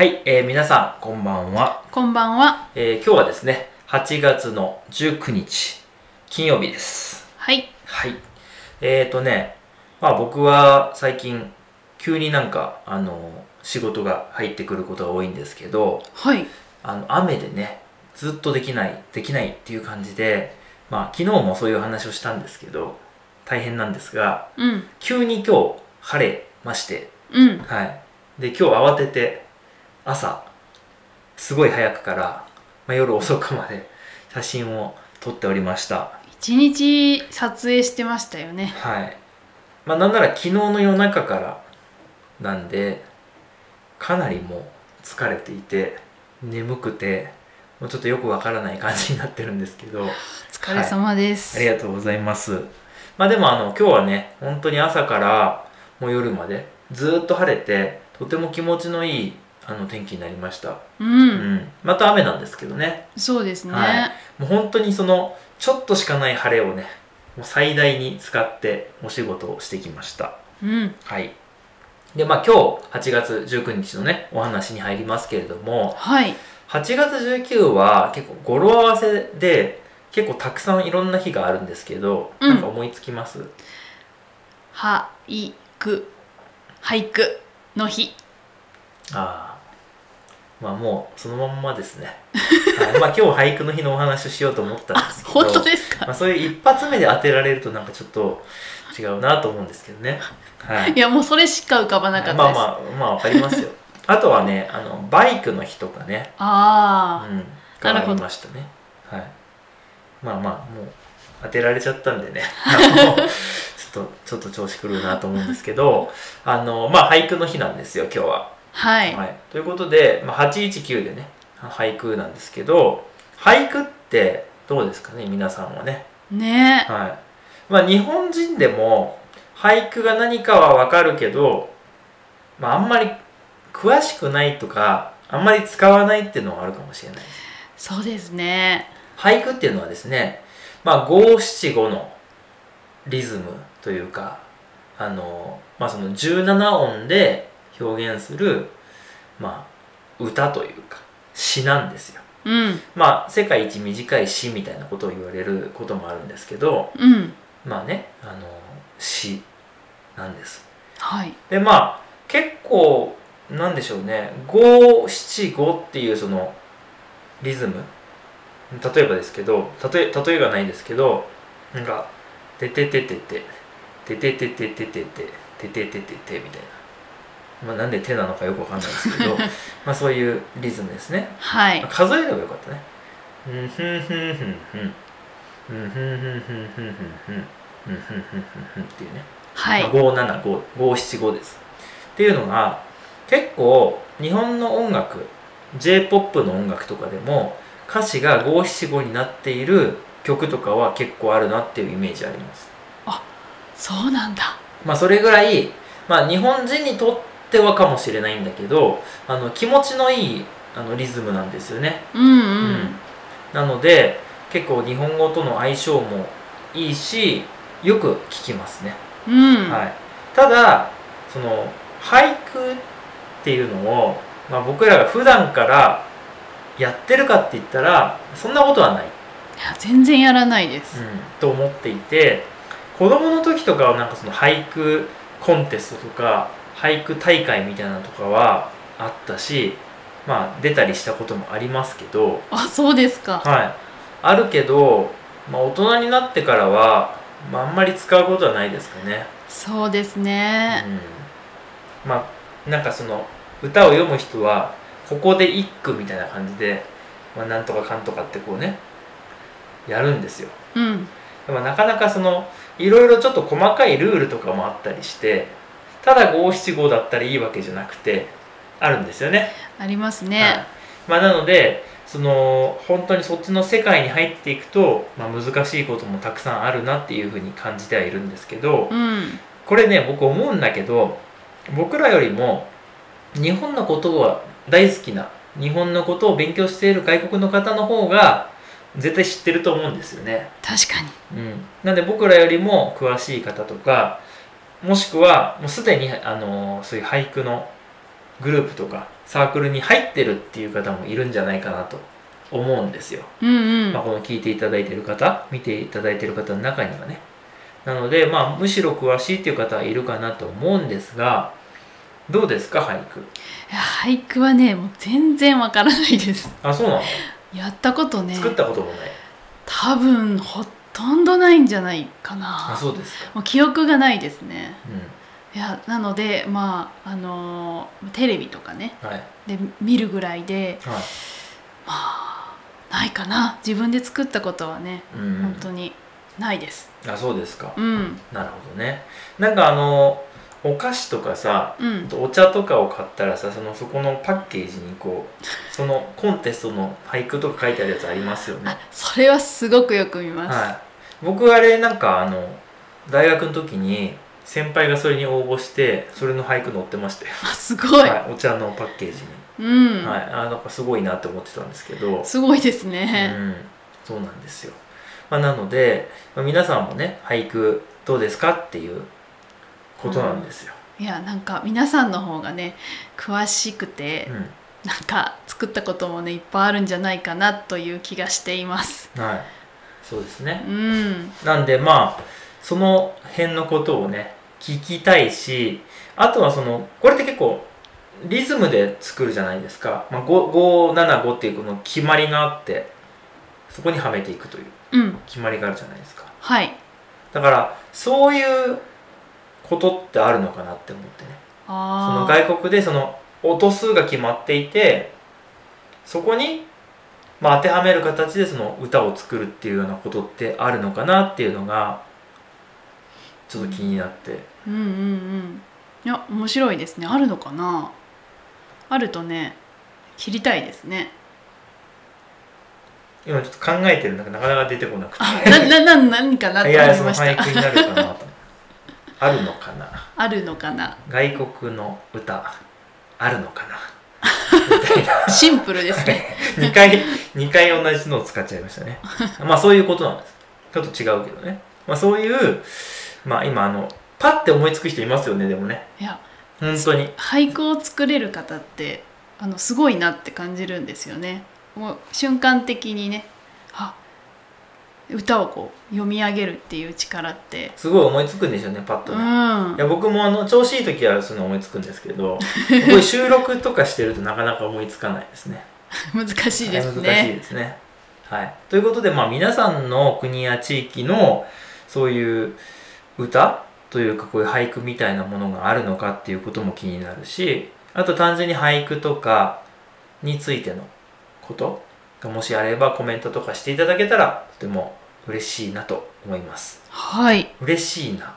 はい、えー皆さんこんばんは、こんばんは。えー今日はですね8月の19日金曜日ですはい。はいえーとねまあ僕は最近急になんかあの仕事が入ってくることが多いんですけどはい。あの雨でねずっとできないできないっていう感じでまあ昨日もそういう話をしたんですけど大変なんですがうん。急に今日晴れましてうん。はい。で、今日慌てて、朝、すごい早くから、まあ、夜遅くまで写真を撮っておりました。一日撮影してましたよね。はい。まあ、なんなら昨日の夜中からなんで、かなりもう疲れていて、眠くて、もうちょっとよくわからない感じになってるんですけど、お疲れ様です。ありがとうございます。まあでもあの今日はね、本当に朝からもう夜までずっと晴れて、とても気持ちのいいあの天気になりました。う。うんん。また雨なんですけどね。そうですね。はいもう本当にそのちょっとしかない晴れをね、もう最大に使ってお仕事をしてきました。うん。はい。で、まあ今日8月19日のね、お話に入りますけれども、はい。8月19は結構語呂合わせで結構たくさんいろんな日があるんですけど、うんなんか思いつきます？俳句。俳句の日。ああまあもうそのまんまですね、はい、まあ今日俳句の日のお話をしようと思ったんあです、けど。本当ですか？まあ、そういう一発目で当てられるとなんかちょっと違うなと思うんですけどね。はい。いや、もうそれしか浮かばなかったです。まあまあまあわかりますよ。あとはねあのバイクの日とかね。あうん。がありましたね。はい。まあまあもう当てられちゃったんでね。ちょっとちょっと調子狂うなと思うんですけど。あのまあ俳句の日なんですよ今日は、あ。はい。はい、ということで、まあ、819でね俳句なんですけど俳句ってどうですかね皆さんはね。ね。はい。まあ日本人でも俳句が何かはわかるけど、まあ、あんまり詳しくないとかあんまり使わないっていうのはあるかもしれないそうですね。俳句っていうのはですねまあ五七五のリズムというかあのまあその17音で表現するまあ歌というか詩なんですようん。まあ世界一短い詩みたいなことを言われることもあるんですけどうん。まあねあの詩なんですはい。でまあ結構なんでしょうね五七五っていうそのリズム例えばですけど例え例えがないですけどなんか「ててててててててててててててててて」みたいな、まあ、なんで手なのかよくわかんないですけど まあそういうリズムですねはい。数えればよかったね。うんふんふんふんふん。うんふんふんふんふんふんふん。うんふんふんふんっていうね。はい。575、575です。っていうのが、結構日本の音楽、J-POP の音楽とかでも歌詞が575になっている曲とかは結構あるなっていうイメージあります。そうなんだ。まあそれぐらい、まあ日本人にとってはかもしれないんだけど、あの気持ちのいいあのリズムなんですよね。うんうん。なので結構日本語との相性もいいしよく聞きますね、うん。はい、ただその俳句っていうのを、まあ、僕らが普段からやってるかって言ったらそんなことはない、いや、全然やらないです。と思っていて子供の時とかはなんかその俳句コンテストとか俳句大会みたいなのとかはあったしまあ出たりしたこともありますけどあ、そうですか。はい、あるけど、まあ、大人になってからは、まあ、あんまり使うことはないですかね。そうですね。うん、まあなんかその歌を読む人はここで一句みたいな感じで、まあ、なんとかかんとかってこうねやるんですよ。うん。でもなかなかそのいろいろちょっと細かいルールとかもあったりしてただ五七五だったらいいわけじゃなくてあるんですよね。ありますはいね。まあ、なのでその本当にそっちの世界に入っていくと、まあ、難しいこともたくさんあるなっていうふうに感じてはいるんですけどうん。これね僕思うんだけど僕らよりも日本のことは大好きな日本のことを勉強している外国の方の方が絶対知ってると思うんですよね。確かに。うん、なんで僕らよりも詳しい方とかもしくはもうすでにあのそういう俳句のグループとかサークルに入ってるっていう方もいるんじゃないかなと思うんですよ、うんうん。まあ、この聞いていただいてる方見ていただいてる方の中にはね。なので、まあ、むしろ詳しいっていう方はいるかなと思うんですがどうですか俳句？いや俳句はねもう全然わからないです。あそうなの、やったことね。作ったこともない。多分ほとんどないんじゃないかあなそうですか。もう記憶がないですね。ういやなのでまああのーテレビとかね。んはい。で見るぐらいではい。まあないかな。自分で作ったことはねうん。本当にないです。あそうですか、うん。なるほどね。なんかあのお菓子とかさうん。お茶とかを買ったらさそのそこのパッケージにこうそのコンテストの俳句とか書いてあるやつありますよね。あそれはすごくよく見ます、はい僕あれなんかあの大学の時に先輩がそれに応募してそれの俳句載ってましたよ、あすごい、はい、お茶のパッケージに、うん、はいあなんかすごいなって思ってたんですけど。すごいですうね、ん、そうなんですよ、まあ、なので、まあ皆さんもね俳句どうですかっていうことなんですよ、いやなんか皆さんの方がね詳しくて、うん。なんか作ったこともねいっぱいあるんじゃないかなという気がしています。はいそうですね。うん。なんでまあその辺のことをね聞きたいしあとはそのこれって結構リズムで作るじゃないですか、まあ、5 575っていうこの決まりがあってそこにはめていくといううん。決まりがあるじゃないですか。はい。だからそういうことってあるのかなって思ってね。その外国でその音数が決まっていてそこに、まあ、当てはめる形でその歌を作るっていうようなことってあるのかなっていうのがちょっと気になって、うんうんうん。いや面白いですね。あるのかな？あるとね切りたいですね。今ちょっと考えてるんだけどなかなか出てこなくて。あななな何かなとい思やその俳いました句になるかなと。あるのかな？あるのかな？外国の歌あるのかな？シンプルですね。2回2回同じのを使っちゃいましたね。まあそういうことなんです。ちょっと違うけどね。まあそういうまあ今あのパッて思いつく人いますよねでもね。いや本当に。俳句を作れる方ってあのすごいなって感じるんですよね。もう瞬間的にね。あ歌をこう読み上げるっていう力って。すごい思いつくんでしょうねパッとうね、ん。いや僕もあの調子いい時はそういうの思いつくんですけど 収録とかしてるとなかなか思いつかないですね。難しいですはい難しいねですね。はい。ということでまあ皆さんの国や地域のそういう歌というかこういう俳句みたいなものがあるのかっていうことも気になるしあと単純に俳句とかについてのことがもしあればコメントとかしていただけたらとても嬉しいなと思います。はい。嬉しいな。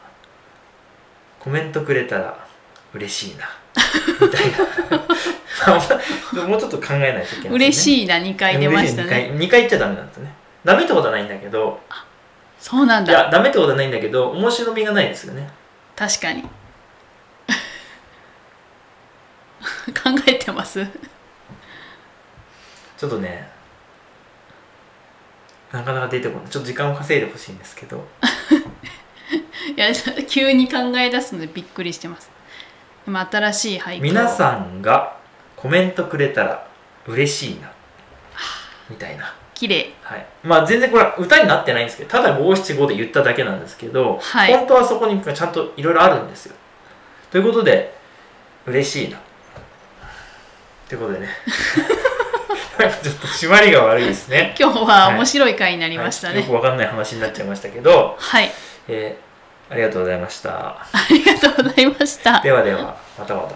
コメントくれたら嬉しいな。みたいな。もうちょっと考えないといけないね。嬉しいな2回出ましたね。2回2回言っちゃダメなんですね。ダメってことはないんだけど。そうなんいやだダメってことはないんだけど面白みがないですよね。確かに。考えてます？ちょっとねなかなか出てこない。ちょっと時間を稼いでほしいんですけど。いや急に考え出すのでびっくりしてます。今新しい俳句を。皆さんがコメントくれたら嬉しいな。みたいな。綺麗。はい、まあ全然これは歌になってないんですけどただ五七五で言っただけなんですけど、はい。本当はそこにちゃんといろいろあるんですよ。ということで嬉しいな。ということでね ちょっと締まりが悪いですね。今日は面白い回になりましたね。はい。よくわかんない話になっちゃいましたけど、はい、えーありがとうございました。ありがとうございました。ではではまたまた